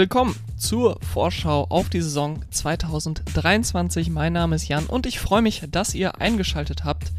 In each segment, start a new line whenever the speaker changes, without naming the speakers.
willkommen zur Vorschau auf die Saison 2023. Mein Name ist Jan und ich freue mich, dass ihr eingeschaltet habt.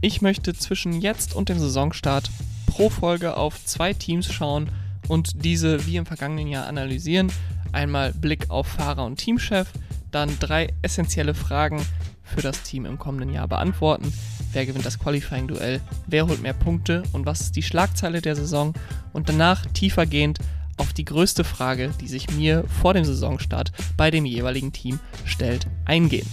Ich möchte zwischen jetzt und dem Saisonstart pro Folge auf zwei Teams schauen und diese wie im vergangenen Jahr analysieren. Einmal Blick auf Fahrer und Teamchef, dann drei essentielle Fragen für das Team im kommenden Jahr beantworten. Wer gewinnt das Qualifying-Duell? Wer holt mehr Punkte? Und was ist die Schlagzeile der Saison? Und danach tiefergehend auf die größte Frage, die sich mir vor dem Saisonstart bei dem jeweiligen Team stellt, eingehen.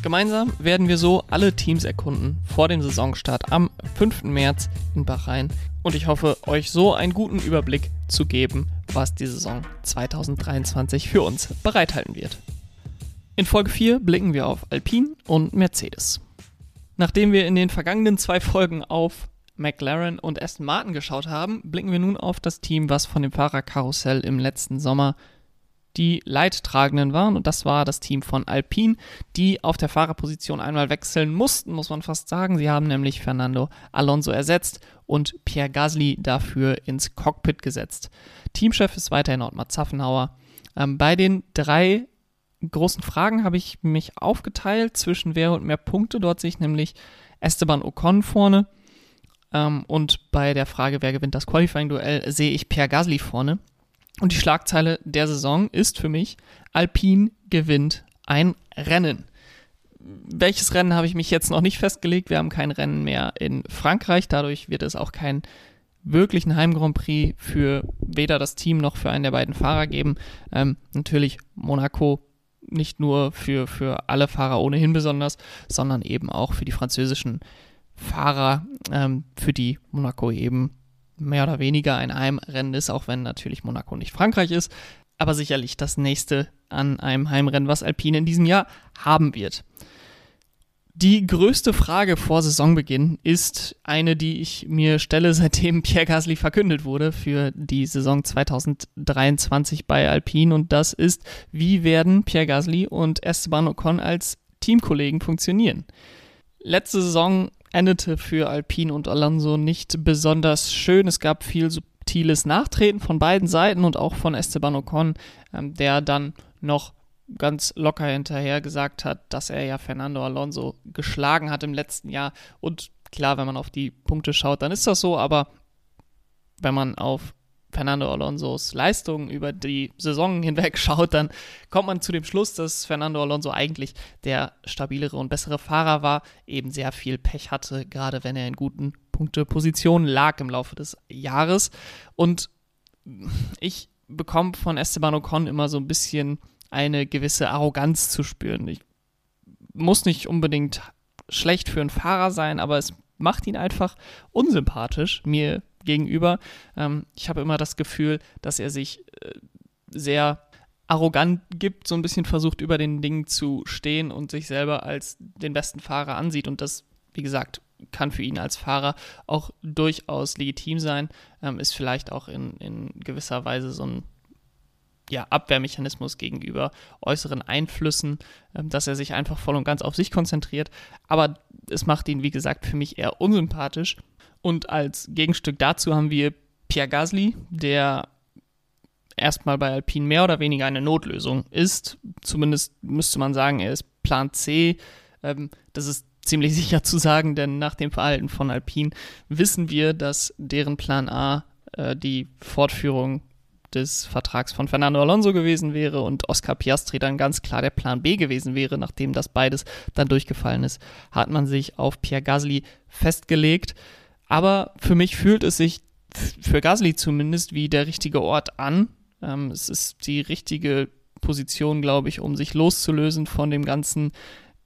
Gemeinsam werden wir so alle Teams erkunden vor dem Saisonstart am 5. März in Bahrain und ich hoffe, euch so einen guten Überblick zu geben, was die Saison 2023 für uns bereithalten wird. In Folge 4 blicken wir auf Alpine und Mercedes. Nachdem wir in den vergangenen zwei Folgen auf McLaren und Aston Martin geschaut haben, blicken wir nun auf das Team, was von dem Fahrerkarussell im letzten Sommer die Leidtragenden waren. Und das war das Team von Alpine, die auf der Fahrerposition einmal wechseln mussten, muss man fast sagen. Sie haben nämlich Fernando Alonso ersetzt und Pierre Gasly dafür ins Cockpit gesetzt. Teamchef ist weiterhin Ottmar Zaffenhauer. Ähm, bei den drei großen Fragen habe ich mich aufgeteilt zwischen wer und mehr Punkte. Dort sehe ich nämlich Esteban Ocon vorne. Ähm, und bei der Frage, wer gewinnt das Qualifying-Duell, sehe ich Pierre Gasly vorne. Und die Schlagzeile der Saison ist für mich, Alpine gewinnt ein Rennen. Welches Rennen habe ich mich jetzt noch nicht festgelegt. Wir haben kein Rennen mehr in Frankreich. Dadurch wird es auch keinen wirklichen Heim Grand Prix für weder das Team noch für einen der beiden Fahrer geben. Ähm, natürlich Monaco nicht nur für, für alle Fahrer ohnehin besonders, sondern eben auch für die französischen Fahrer, ähm, für die Monaco eben mehr oder weniger ein Heimrennen ist, auch wenn natürlich Monaco nicht Frankreich ist, aber sicherlich das nächste an einem Heimrennen, was Alpine in diesem Jahr haben wird. Die größte Frage vor Saisonbeginn ist eine, die ich mir stelle, seitdem Pierre Gasly verkündet wurde für die Saison 2023 bei Alpine. Und das ist, wie werden Pierre Gasly und Esteban Ocon als Teamkollegen funktionieren? Letzte Saison endete für Alpine und Alonso nicht besonders schön. Es gab viel subtiles Nachtreten von beiden Seiten und auch von Esteban Ocon, ähm, der dann noch ganz locker hinterher gesagt hat, dass er ja Fernando Alonso geschlagen hat im letzten Jahr. Und klar, wenn man auf die Punkte schaut, dann ist das so, aber wenn man auf Fernando Alonsos Leistungen über die Saison hinweg schaut, dann kommt man zu dem Schluss, dass Fernando Alonso eigentlich der stabilere und bessere Fahrer war, eben sehr viel Pech hatte, gerade wenn er in guten Punktepositionen lag im Laufe des Jahres. Und ich bekomme von Esteban Ocon immer so ein bisschen eine gewisse Arroganz zu spüren. Ich muss nicht unbedingt schlecht für einen Fahrer sein, aber es macht ihn einfach unsympathisch mir gegenüber. Ähm, ich habe immer das Gefühl, dass er sich äh, sehr arrogant gibt, so ein bisschen versucht, über den Dingen zu stehen und sich selber als den besten Fahrer ansieht. Und das, wie gesagt, kann für ihn als Fahrer auch durchaus legitim sein, ähm, ist vielleicht auch in, in gewisser Weise so ein ja, Abwehrmechanismus gegenüber äußeren Einflüssen, ähm, dass er sich einfach voll und ganz auf sich konzentriert. Aber es macht ihn, wie gesagt, für mich eher unsympathisch. Und als Gegenstück dazu haben wir Pierre Gasly, der erstmal bei Alpine mehr oder weniger eine Notlösung ist. Zumindest müsste man sagen, er ist Plan C. Ähm, das ist ziemlich sicher zu sagen, denn nach dem Verhalten von Alpine wissen wir, dass deren Plan A äh, die Fortführung des Vertrags von Fernando Alonso gewesen wäre und Oscar Piastri dann ganz klar der Plan B gewesen wäre, nachdem das beides dann durchgefallen ist, hat man sich auf Pierre Gasly festgelegt. Aber für mich fühlt es sich für Gasly zumindest wie der richtige Ort an. Ähm, es ist die richtige Position, glaube ich, um sich loszulösen von dem ganzen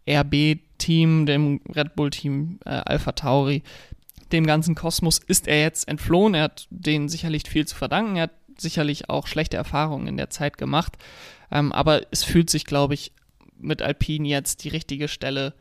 RB-Team, dem Red Bull-Team äh, Alpha Tauri. Dem ganzen Kosmos ist er jetzt entflohen. Er hat denen sicherlich viel zu verdanken. Er hat sicherlich auch schlechte Erfahrungen in der Zeit gemacht. Ähm, aber es fühlt sich, glaube ich, mit Alpine jetzt die richtige Stelle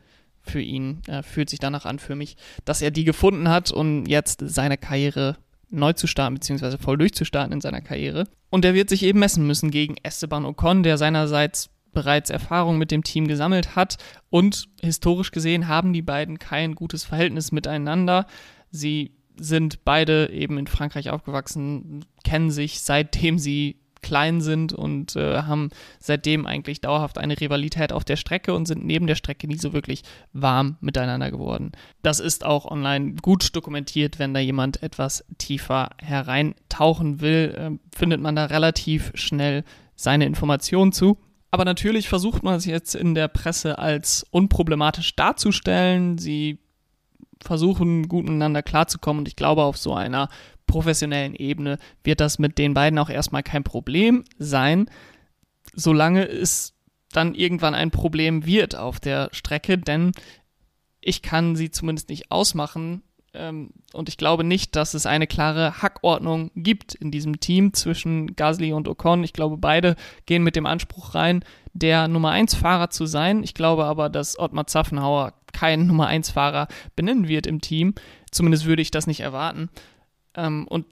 für ihn. Äh, fühlt sich danach an für mich, dass er die gefunden hat und jetzt seine Karriere neu zu starten, beziehungsweise voll durchzustarten in seiner Karriere. Und er wird sich eben messen müssen gegen Esteban Ocon, der seinerseits bereits Erfahrung mit dem Team gesammelt hat. Und historisch gesehen haben die beiden kein gutes Verhältnis miteinander. Sie sind beide eben in Frankreich aufgewachsen, kennen sich seitdem sie klein sind und äh, haben seitdem eigentlich dauerhaft eine Rivalität auf der Strecke und sind neben der Strecke nie so wirklich warm miteinander geworden. Das ist auch online gut dokumentiert, wenn da jemand etwas tiefer hereintauchen will, äh, findet man da relativ schnell seine Informationen zu. Aber natürlich versucht man es jetzt in der Presse als unproblematisch darzustellen. Sie versuchen, gut miteinander klarzukommen. Und ich glaube, auf so einer professionellen Ebene wird das mit den beiden auch erstmal kein Problem sein, solange es dann irgendwann ein Problem wird auf der Strecke, denn ich kann sie zumindest nicht ausmachen, ähm, und ich glaube nicht, dass es eine klare Hackordnung gibt in diesem Team zwischen Gasly und Ocon. Ich glaube, beide gehen mit dem Anspruch rein, der Nummer 1 Fahrer zu sein. Ich glaube aber, dass Ottmar Zaffenhauer keinen Nummer 1 Fahrer benennen wird im Team. Zumindest würde ich das nicht erwarten. Ähm, und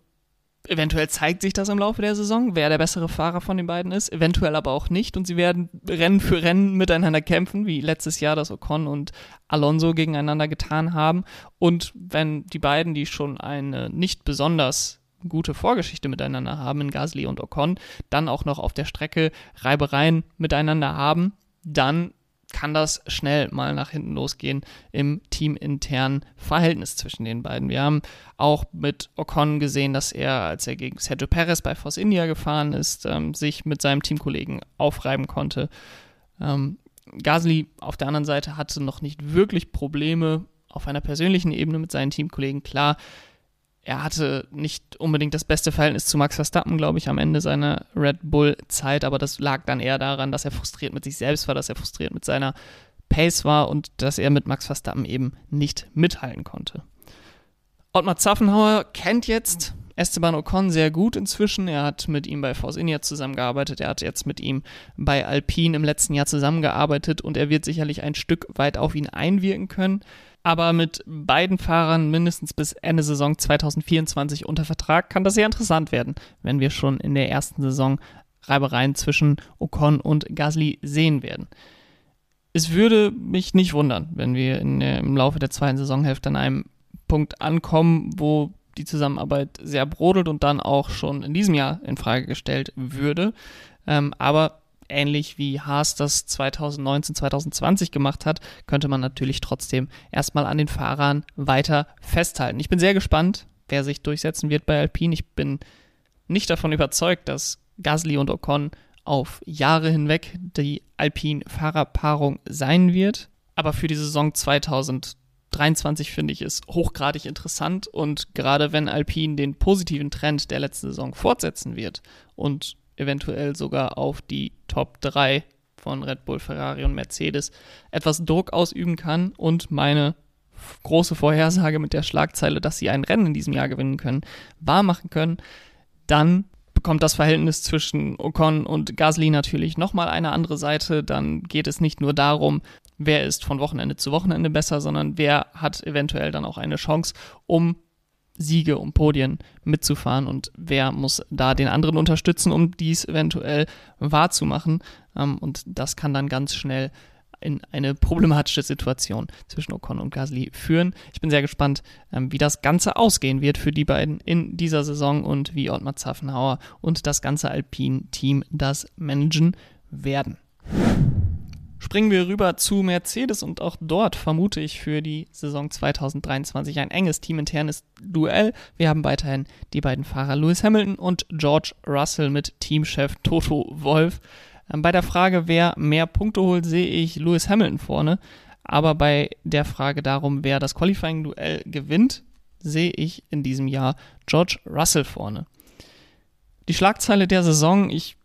Eventuell zeigt sich das im Laufe der Saison, wer der bessere Fahrer von den beiden ist, eventuell aber auch nicht. Und sie werden Rennen für Rennen miteinander kämpfen, wie letztes Jahr das Ocon und Alonso gegeneinander getan haben. Und wenn die beiden, die schon eine nicht besonders gute Vorgeschichte miteinander haben, in Gasly und Ocon, dann auch noch auf der Strecke Reibereien miteinander haben, dann kann das schnell mal nach hinten losgehen im teaminternen Verhältnis zwischen den beiden. Wir haben auch mit Ocon gesehen, dass er, als er gegen Sergio Perez bei Force India gefahren ist, ähm, sich mit seinem Teamkollegen aufreiben konnte. Ähm, Gasly auf der anderen Seite hatte noch nicht wirklich Probleme auf einer persönlichen Ebene mit seinen Teamkollegen. Klar, er hatte nicht unbedingt das beste Verhältnis zu Max Verstappen, glaube ich, am Ende seiner Red Bull-Zeit, aber das lag dann eher daran, dass er frustriert mit sich selbst war, dass er frustriert mit seiner Pace war und dass er mit Max Verstappen eben nicht mithalten konnte. Ottmar Zaffenhauer kennt jetzt Esteban Ocon sehr gut inzwischen. Er hat mit ihm bei Force India zusammengearbeitet. Er hat jetzt mit ihm bei Alpine im letzten Jahr zusammengearbeitet und er wird sicherlich ein Stück weit auf ihn einwirken können aber mit beiden Fahrern mindestens bis Ende Saison 2024 unter Vertrag kann das sehr interessant werden, wenn wir schon in der ersten Saison Reibereien zwischen Ocon und Gasly sehen werden. Es würde mich nicht wundern, wenn wir in, im Laufe der zweiten Saisonhälfte an einem Punkt ankommen, wo die Zusammenarbeit sehr brodelt und dann auch schon in diesem Jahr in Frage gestellt würde. Ähm, aber ähnlich wie Haas das 2019, 2020 gemacht hat, könnte man natürlich trotzdem erstmal an den Fahrern weiter festhalten. Ich bin sehr gespannt, wer sich durchsetzen wird bei Alpine. Ich bin nicht davon überzeugt, dass Gasly und Ocon auf Jahre hinweg die Alpine-Fahrerpaarung sein wird. Aber für die Saison 2023 finde ich es hochgradig interessant und gerade wenn Alpine den positiven Trend der letzten Saison fortsetzen wird und eventuell sogar auf die Top 3 von Red Bull, Ferrari und Mercedes etwas Druck ausüben kann und meine große Vorhersage mit der Schlagzeile, dass sie ein Rennen in diesem Jahr gewinnen können, wahr machen können, dann bekommt das Verhältnis zwischen Ocon und Gasly natürlich nochmal eine andere Seite. Dann geht es nicht nur darum, wer ist von Wochenende zu Wochenende besser, sondern wer hat eventuell dann auch eine Chance, um Siege, um Podien mitzufahren und wer muss da den anderen unterstützen, um dies eventuell wahrzumachen. Ähm, und das kann dann ganz schnell in eine problematische Situation zwischen Ocon und Gasly führen. Ich bin sehr gespannt, ähm, wie das Ganze ausgehen wird für die beiden in dieser Saison und wie Ottmar Zaffenhauer und das ganze Alpine-Team das managen werden. Springen wir rüber zu Mercedes und auch dort vermute ich für die Saison 2023 ein enges teaminternes Duell. Wir haben weiterhin die beiden Fahrer Lewis Hamilton und George Russell mit Teamchef Toto Wolf. Ähm, bei der Frage, wer mehr Punkte holt, sehe ich Lewis Hamilton vorne. Aber bei der Frage darum, wer das Qualifying-Duell gewinnt, sehe ich in diesem Jahr George Russell vorne. Die Schlagzeile der Saison, ich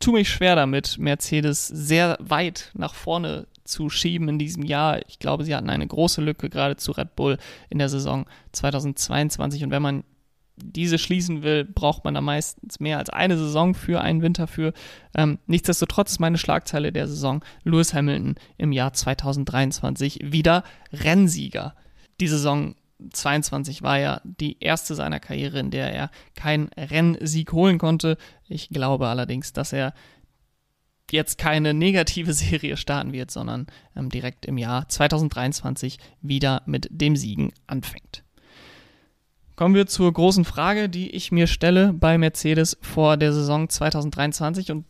tue mich schwer damit, Mercedes sehr weit nach vorne zu schieben in diesem Jahr. Ich glaube, sie hatten eine große Lücke gerade zu Red Bull in der Saison 2022 und wenn man diese schließen will, braucht man da meistens mehr als eine Saison für einen Winter für. Ähm, nichtsdestotrotz ist meine Schlagzeile der Saison Lewis Hamilton im Jahr 2023 wieder Rennsieger. Die Saison 22 war ja die erste seiner Karriere, in der er keinen Rennsieg holen konnte. Ich glaube allerdings, dass er jetzt keine negative Serie starten wird, sondern ähm, direkt im Jahr 2023 wieder mit dem Siegen anfängt. Kommen wir zur großen Frage, die ich mir stelle bei Mercedes vor der Saison 2023. Und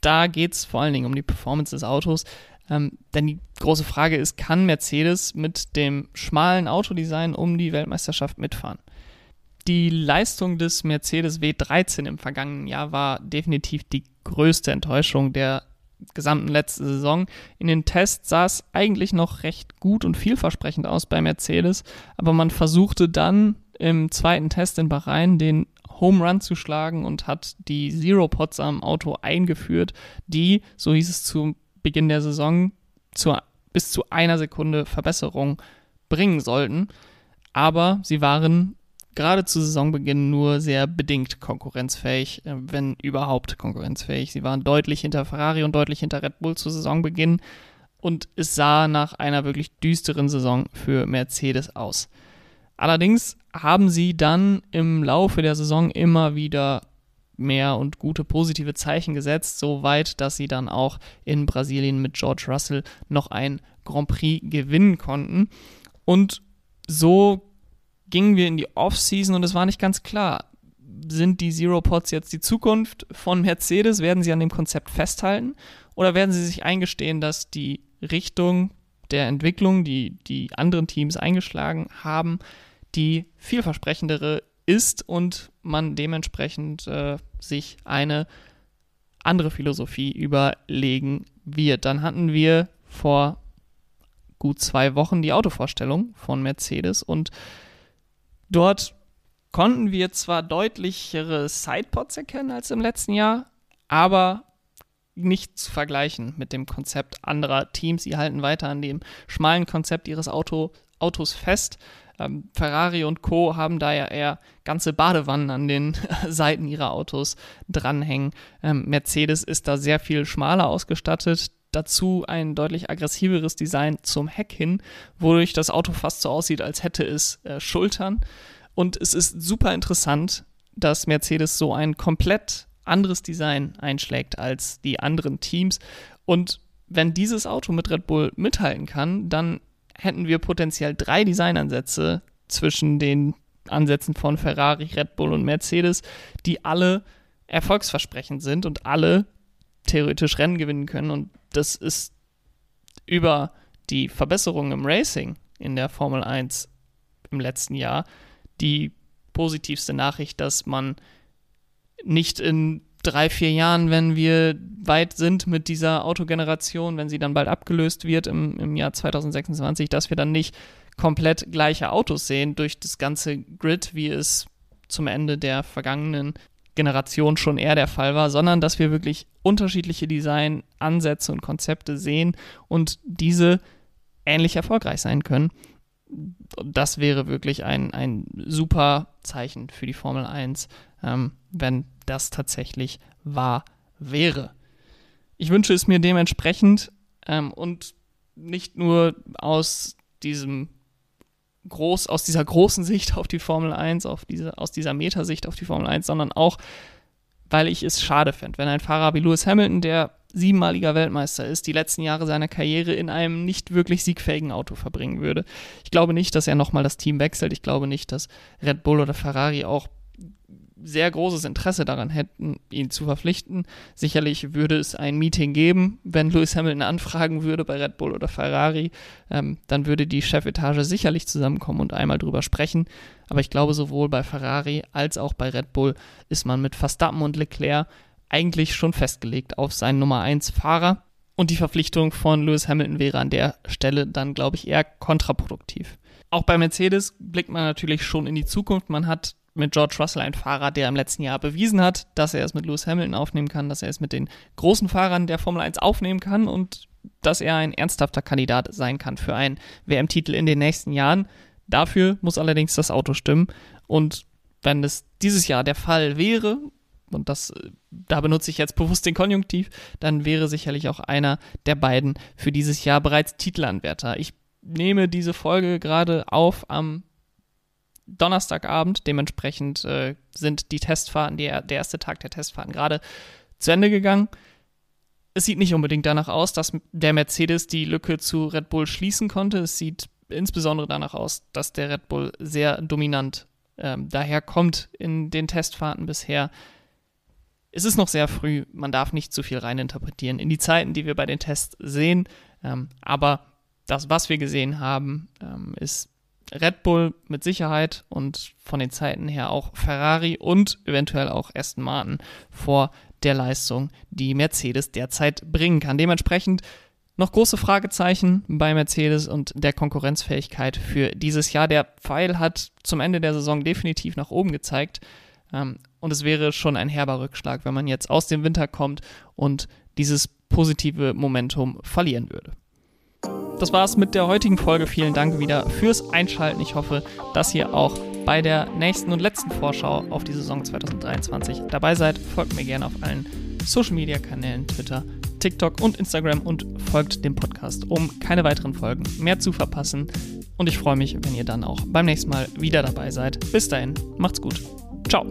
da geht es vor allen Dingen um die Performance des Autos. Ähm, denn die große Frage ist, kann Mercedes mit dem schmalen Autodesign um die Weltmeisterschaft mitfahren? Die Leistung des Mercedes W13 im vergangenen Jahr war definitiv die größte Enttäuschung der gesamten letzten Saison. In den Tests sah es eigentlich noch recht gut und vielversprechend aus bei Mercedes, aber man versuchte dann im zweiten Test in Bahrain den Home Run zu schlagen und hat die Zero Pods am Auto eingeführt, die, so hieß es zu Beginn der Saison, zu, bis zu einer Sekunde Verbesserung bringen sollten. Aber sie waren gerade zu Saisonbeginn nur sehr bedingt konkurrenzfähig, äh, wenn überhaupt konkurrenzfähig. Sie waren deutlich hinter Ferrari und deutlich hinter Red Bull zu Saisonbeginn und es sah nach einer wirklich düsteren Saison für Mercedes aus. Allerdings haben sie dann im Laufe der Saison immer wieder mehr und gute positive Zeichen gesetzt, so weit, dass sie dann auch in Brasilien mit George Russell noch ein Grand Prix gewinnen konnten. Und so gingen wir in die Offseason und es war nicht ganz klar, sind die Zero Pods jetzt die Zukunft von Mercedes? Werden sie an dem Konzept festhalten? Oder werden sie sich eingestehen, dass die Richtung der Entwicklung, die die anderen Teams eingeschlagen haben, die vielversprechendere ist und man dementsprechend äh, sich eine andere Philosophie überlegen wird. Dann hatten wir vor gut zwei Wochen die Autovorstellung von Mercedes und Dort konnten wir zwar deutlichere Sidepods erkennen als im letzten Jahr, aber nicht zu vergleichen mit dem Konzept anderer Teams. Sie halten weiter an dem schmalen Konzept ihres Auto, Autos fest. Ähm, Ferrari und Co. haben da ja eher ganze Badewannen an den Seiten ihrer Autos dranhängen. Ähm, Mercedes ist da sehr viel schmaler ausgestattet. Dazu ein deutlich aggressiveres Design zum Heck hin, wodurch das Auto fast so aussieht, als hätte es äh, Schultern. Und es ist super interessant, dass Mercedes so ein komplett anderes Design einschlägt als die anderen Teams. Und wenn dieses Auto mit Red Bull mithalten kann, dann hätten wir potenziell drei Designansätze zwischen den Ansätzen von Ferrari, Red Bull und Mercedes, die alle erfolgsversprechend sind und alle theoretisch Rennen gewinnen können. Und das ist über die Verbesserung im Racing in der Formel 1 im letzten Jahr die positivste Nachricht, dass man nicht in drei, vier Jahren, wenn wir weit sind mit dieser Autogeneration, wenn sie dann bald abgelöst wird im, im Jahr 2026, dass wir dann nicht komplett gleiche Autos sehen durch das ganze Grid, wie es zum Ende der vergangenen Generation schon eher der Fall war, sondern dass wir wirklich unterschiedliche Designansätze und Konzepte sehen und diese ähnlich erfolgreich sein können. Das wäre wirklich ein, ein super Zeichen für die Formel 1, ähm, wenn das tatsächlich wahr wäre. Ich wünsche es mir dementsprechend ähm, und nicht nur aus diesem groß, aus dieser großen Sicht auf die Formel 1, auf diese, aus dieser Metasicht auf die Formel 1, sondern auch, weil ich es schade fände, wenn ein Fahrer wie Lewis Hamilton, der siebenmaliger Weltmeister ist, die letzten Jahre seiner Karriere in einem nicht wirklich siegfähigen Auto verbringen würde. Ich glaube nicht, dass er nochmal das Team wechselt. Ich glaube nicht, dass Red Bull oder Ferrari auch sehr großes Interesse daran hätten, ihn zu verpflichten. Sicherlich würde es ein Meeting geben, wenn Lewis Hamilton anfragen würde bei Red Bull oder Ferrari, ähm, dann würde die Chefetage sicherlich zusammenkommen und einmal drüber sprechen. Aber ich glaube, sowohl bei Ferrari als auch bei Red Bull ist man mit Verstappen und Leclerc eigentlich schon festgelegt auf seinen Nummer 1 Fahrer. Und die Verpflichtung von Lewis Hamilton wäre an der Stelle dann, glaube ich, eher kontraproduktiv. Auch bei Mercedes blickt man natürlich schon in die Zukunft. Man hat mit George Russell ein Fahrer, der im letzten Jahr bewiesen hat, dass er es mit Lewis Hamilton aufnehmen kann, dass er es mit den großen Fahrern der Formel 1 aufnehmen kann und dass er ein ernsthafter Kandidat sein kann für einen WM-Titel in den nächsten Jahren. Dafür muss allerdings das Auto stimmen. Und wenn es dieses Jahr der Fall wäre, und das, da benutze ich jetzt bewusst den Konjunktiv, dann wäre sicherlich auch einer der beiden für dieses Jahr bereits Titelanwärter. Ich nehme diese Folge gerade auf am Donnerstagabend. Dementsprechend äh, sind die Testfahrten, die, der erste Tag der Testfahrten gerade zu Ende gegangen. Es sieht nicht unbedingt danach aus, dass der Mercedes die Lücke zu Red Bull schließen konnte. Es sieht insbesondere danach aus, dass der Red Bull sehr dominant ähm, daher kommt in den Testfahrten bisher. Es ist noch sehr früh, man darf nicht zu viel reininterpretieren in die Zeiten, die wir bei den Tests sehen. Ähm, aber das, was wir gesehen haben, ähm, ist Red Bull mit Sicherheit und von den Zeiten her auch Ferrari und eventuell auch Aston Martin vor der Leistung, die Mercedes derzeit bringen kann. Dementsprechend noch große Fragezeichen bei Mercedes und der Konkurrenzfähigkeit für dieses Jahr. Der Pfeil hat zum Ende der Saison definitiv nach oben gezeigt. Ähm, und es wäre schon ein herber Rückschlag, wenn man jetzt aus dem Winter kommt und dieses positive Momentum verlieren würde. Das war's mit der heutigen Folge. Vielen Dank wieder fürs Einschalten. Ich hoffe, dass ihr auch bei der nächsten und letzten Vorschau auf die Saison 2023 dabei seid. Folgt mir gerne auf allen Social Media Kanälen, Twitter, TikTok und Instagram und folgt dem Podcast, um keine weiteren Folgen mehr zu verpassen. Und ich freue mich, wenn ihr dann auch beim nächsten Mal wieder dabei seid. Bis dahin, macht's gut. Ciao.